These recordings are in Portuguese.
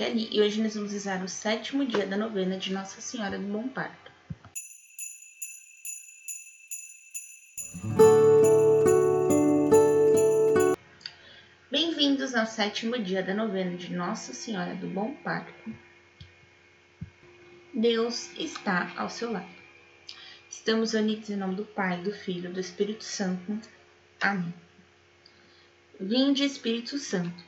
E hoje nós vamos rezar o sétimo dia da novena de Nossa Senhora do Bom Parto. Bem-vindos ao sétimo dia da novena de Nossa Senhora do Bom Parto. Deus está ao seu lado. Estamos unidos em nome do Pai, do Filho e do Espírito Santo. Amém. Vinde, Espírito Santo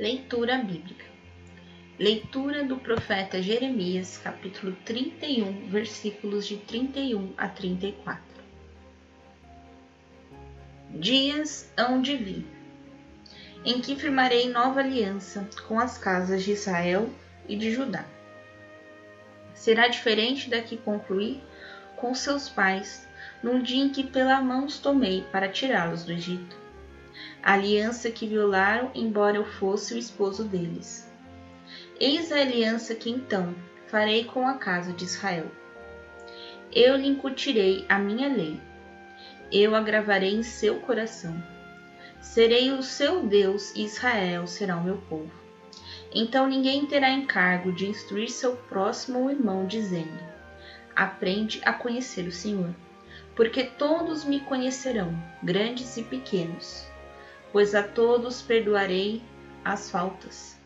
Leitura bíblica. Leitura do profeta Jeremias, capítulo 31, versículos de 31 a 34. Dias hão de vir, em que firmarei nova aliança com as casas de Israel e de Judá. Será diferente da que concluí com seus pais, num dia em que pela mão os tomei para tirá-los do Egito a aliança que violaram, embora eu fosse o esposo deles. Eis a aliança que então farei com a casa de Israel. Eu lhe incutirei a minha lei, eu a gravarei em seu coração. Serei o seu Deus e Israel será o meu povo. Então ninguém terá encargo de instruir seu próximo irmão, dizendo: Aprende a conhecer o Senhor, porque todos me conhecerão, grandes e pequenos pois a todos perdoarei as faltas,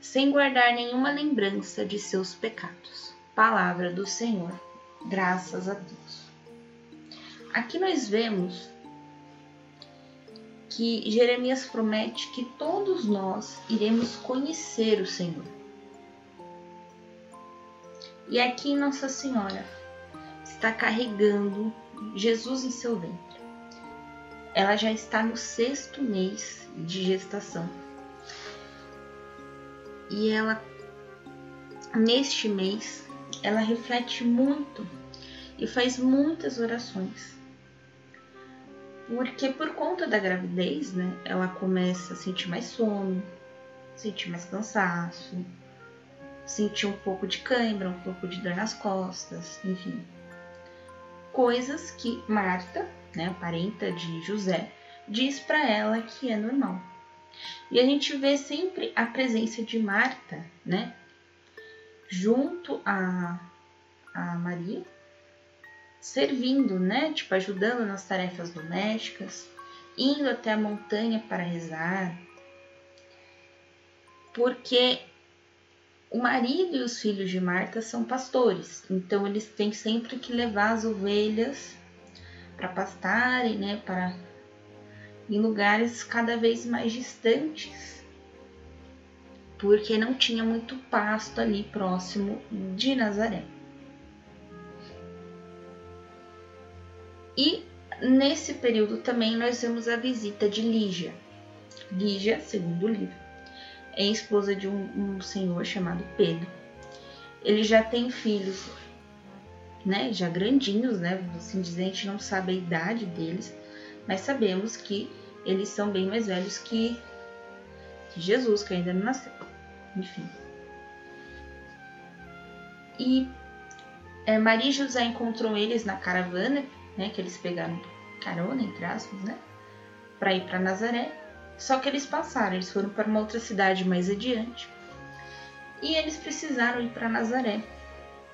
sem guardar nenhuma lembrança de seus pecados. Palavra do Senhor, graças a Deus. Aqui nós vemos que Jeremias promete que todos nós iremos conhecer o Senhor. E aqui Nossa Senhora está carregando Jesus em seu ventre ela já está no sexto mês de gestação. E ela, neste mês, ela reflete muito e faz muitas orações. Porque por conta da gravidez, né, ela começa a sentir mais sono, sentir mais cansaço, sentir um pouco de cãibra, um pouco de dor nas costas, enfim. Coisas que Marta né, parenta de José, diz para ela que é normal. E a gente vê sempre a presença de Marta, né, junto a, a Maria, servindo, né, tipo ajudando nas tarefas domésticas, indo até a montanha para rezar, porque o marido e os filhos de Marta são pastores, então eles têm sempre que levar as ovelhas para pastarem, né, para em lugares cada vez mais distantes, porque não tinha muito pasto ali próximo de Nazaré. E nesse período também nós vemos a visita de Lígia. Lígia, segundo o livro, é esposa de um, um senhor chamado Pedro. Ele já tem filhos né, já grandinhos, né, assim dizer, a gente não sabe a idade deles, mas sabemos que eles são bem mais velhos que, Jesus, que ainda não nasceu. Enfim. E é, Maria e José encontrou eles na caravana, né, que eles pegaram carona, entre aspas, né, para ir para Nazaré. Só que eles passaram, eles foram para uma outra cidade mais adiante. E eles precisaram ir para Nazaré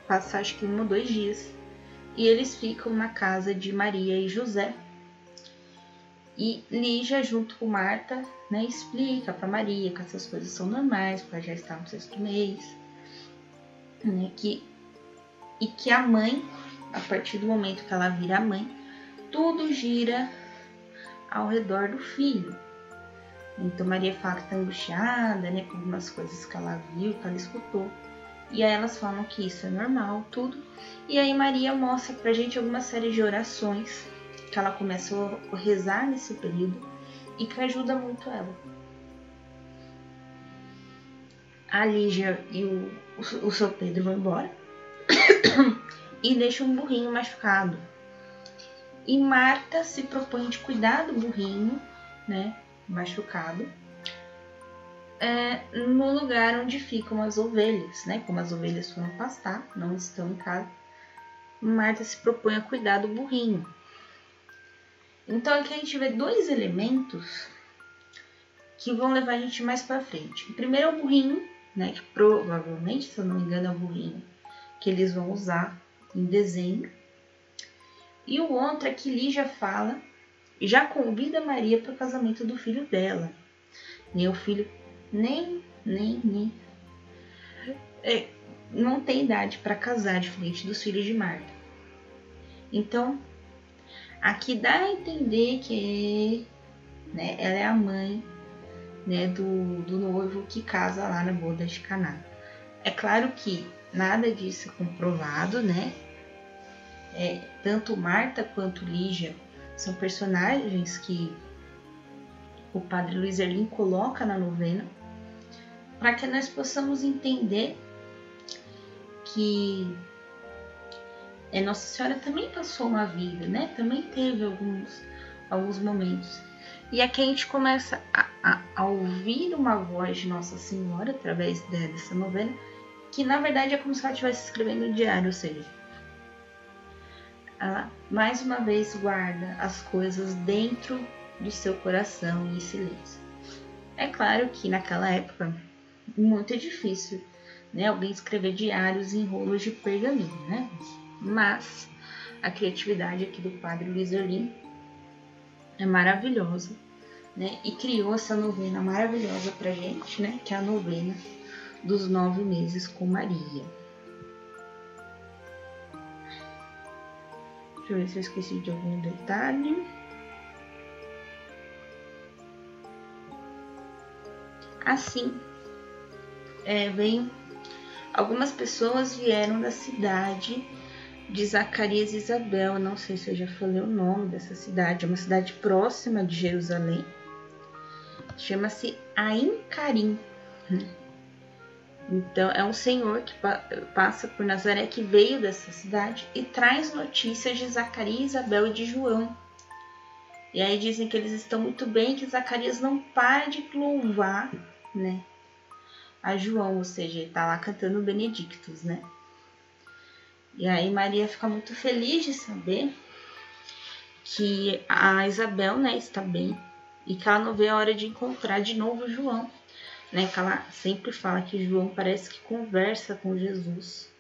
passa acho que um ou dois dias. E eles ficam na casa de Maria e José. E Lígia, junto com Marta, né, explica para Maria que essas coisas são normais, porque ela já está no sexto mês, né, que, e que a mãe, a partir do momento que ela vira mãe, tudo gira ao redor do filho. Então Maria fala que está angustiada, né, com algumas coisas que ela viu, que ela escutou. E aí elas falam que isso é normal, tudo. E aí Maria mostra pra gente alguma série de orações que ela começou a rezar nesse período e que ajuda muito ela. a Lígia e o, o, o seu Pedro vão embora e deixam um burrinho machucado. E Marta se propõe de cuidar do burrinho, né, machucado, é, no lugar onde ficam as ovelhas, né? Como as ovelhas foram pastar, não estão em casa, Marta se propõe a cuidar do burrinho. Então aqui a gente vê dois elementos que vão levar a gente mais para frente. O primeiro é o burrinho, né? Que provavelmente, se eu não me engano, é o burrinho que eles vão usar em dezembro. E o outro é que Lígia fala e já convida Maria para o casamento do filho dela. Nem o filho, nem, nem, nem. É, não tem idade para casar diferente dos filhos de Marta. Então, aqui dá a entender que né, ela é a mãe né, do, do noivo que casa lá na boda de Caná. É claro que nada disso é comprovado, né? É, tanto Marta quanto Lígia são personagens que o padre Luiz Erlim coloca na novena para que nós possamos entender que é, Nossa Senhora também passou uma vida, né? Também teve alguns, alguns momentos. E aqui a gente começa a, a, a ouvir uma voz de Nossa Senhora através dessa novena, que na verdade é como se ela estivesse escrevendo um diário, ou seja, ela mais uma vez guarda as coisas dentro do seu coração em silêncio. É claro que naquela época muito difícil, né, alguém escrever diários em rolos de pergaminho, né? Mas a criatividade aqui do padre Erlim é maravilhosa, né? E criou essa novena maravilhosa pra gente, né? Que é a novena dos nove meses com Maria. Deixa eu ver se eu esqueci de algum detalhe. Assim, é, algumas pessoas vieram da cidade de Zacarias e Isabel. Não sei se eu já falei o nome dessa cidade, é uma cidade próxima de Jerusalém. Chama-se Ain Karim. Então, é um senhor que passa por Nazaré, que veio dessa cidade e traz notícias de Zacarias, Isabel e de João. E aí dizem que eles estão muito bem, que Zacarias não para de louvar, né? A João, ou seja, ele tá lá cantando Benedictus, né? E aí Maria fica muito feliz de saber que a Isabel, né, está bem e que ela não vê a hora de encontrar de novo João, né? Que ela sempre fala que João parece que conversa com Jesus,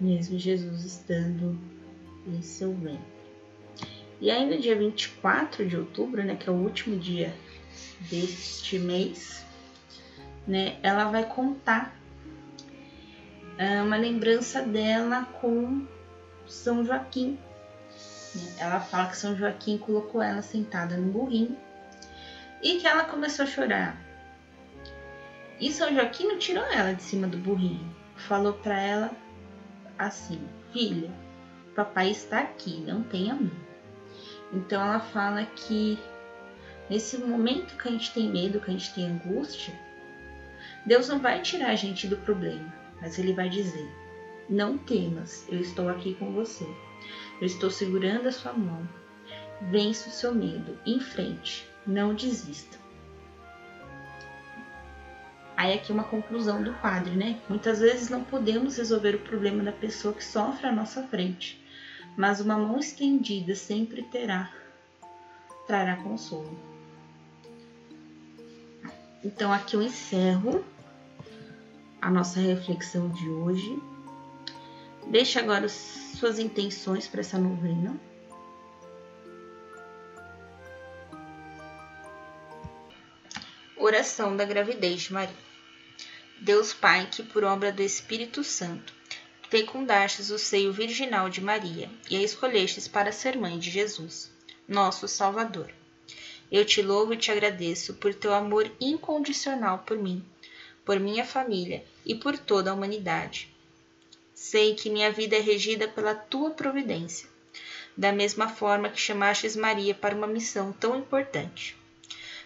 mesmo Jesus estando em seu ventre. E aí no dia 24 de outubro, né, que é o último dia deste mês, né, ela vai contar é uma lembrança dela com São Joaquim. Ela fala que São Joaquim colocou ela sentada no burrinho e que ela começou a chorar. E São Joaquim não tirou ela de cima do burrinho. Falou para ela assim: Filha, papai está aqui, não tenha medo. Então ela fala que nesse momento que a gente tem medo, que a gente tem angústia, Deus não vai tirar a gente do problema mas ele vai dizer: Não temas, eu estou aqui com você. Eu estou segurando a sua mão. Vença o seu medo, em frente, não desista. Aí aqui uma conclusão do padre, né? Muitas vezes não podemos resolver o problema da pessoa que sofre à nossa frente, mas uma mão estendida sempre terá, trará consolo. Então aqui eu encerro a nossa reflexão de hoje. Deixe agora suas intenções para essa novena. Oração da gravidez de Maria. Deus Pai, que por obra do Espírito Santo fecundastes o seio virginal de Maria e a escolhestes para ser mãe de Jesus, nosso Salvador. Eu te louvo e te agradeço por teu amor incondicional por mim por minha família e por toda a humanidade. Sei que minha vida é regida pela tua providência, da mesma forma que chamastes Maria para uma missão tão importante.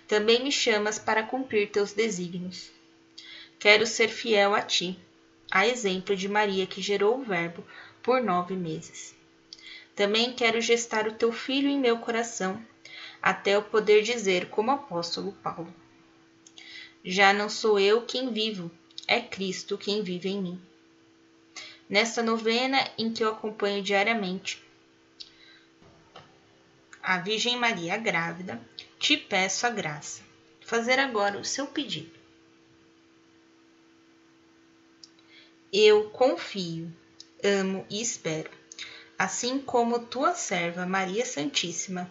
também me chamas para cumprir teus desígnios. Quero ser fiel a ti, a exemplo de Maria que gerou o Verbo por nove meses. Também quero gestar o teu filho em meu coração, até eu poder dizer, como apóstolo Paulo: Já não sou eu quem vivo, é Cristo quem vive em mim. Nesta novena em que eu acompanho diariamente a Virgem Maria grávida, te peço a graça. Fazer agora o seu pedido. Eu confio, amo e espero, assim como tua serva Maria Santíssima,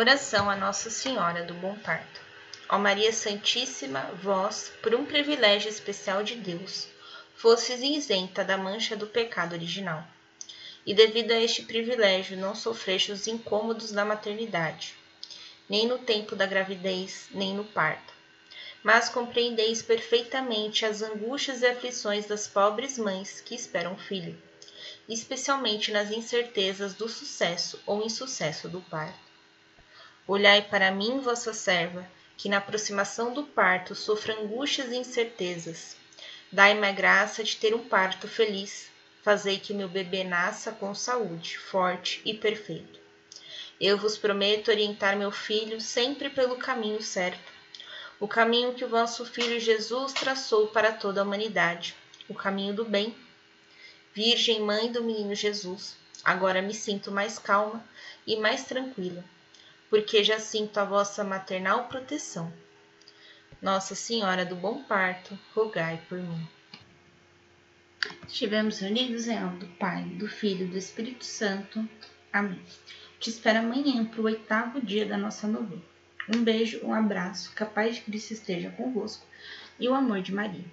Oração a Nossa Senhora do Bom Parto. Ó Maria Santíssima, vós, por um privilégio especial de Deus, fostes isenta da mancha do pecado original. E devido a este privilégio, não sofreste os incômodos da maternidade, nem no tempo da gravidez, nem no parto mas compreendeis perfeitamente as angústias e aflições das pobres mães que esperam filho, especialmente nas incertezas do sucesso ou insucesso do parto. Olhai para mim, vossa serva, que na aproximação do parto sofro angústias e incertezas. Dai-me a graça de ter um parto feliz. Fazei que meu bebê nasça com saúde, forte e perfeito. Eu vos prometo orientar meu filho sempre pelo caminho certo o caminho que o vosso Filho Jesus traçou para toda a humanidade, o caminho do bem. Virgem Mãe do Menino Jesus, agora me sinto mais calma e mais tranquila, porque já sinto a vossa maternal proteção. Nossa Senhora do Bom Parto, rogai por mim. Estivemos reunidos em nome do Pai, do Filho e do Espírito Santo. Amém. Te espero amanhã para o oitavo dia da nossa novena. Um beijo, um abraço, capaz de Cristo esteja convosco e o amor de Maria.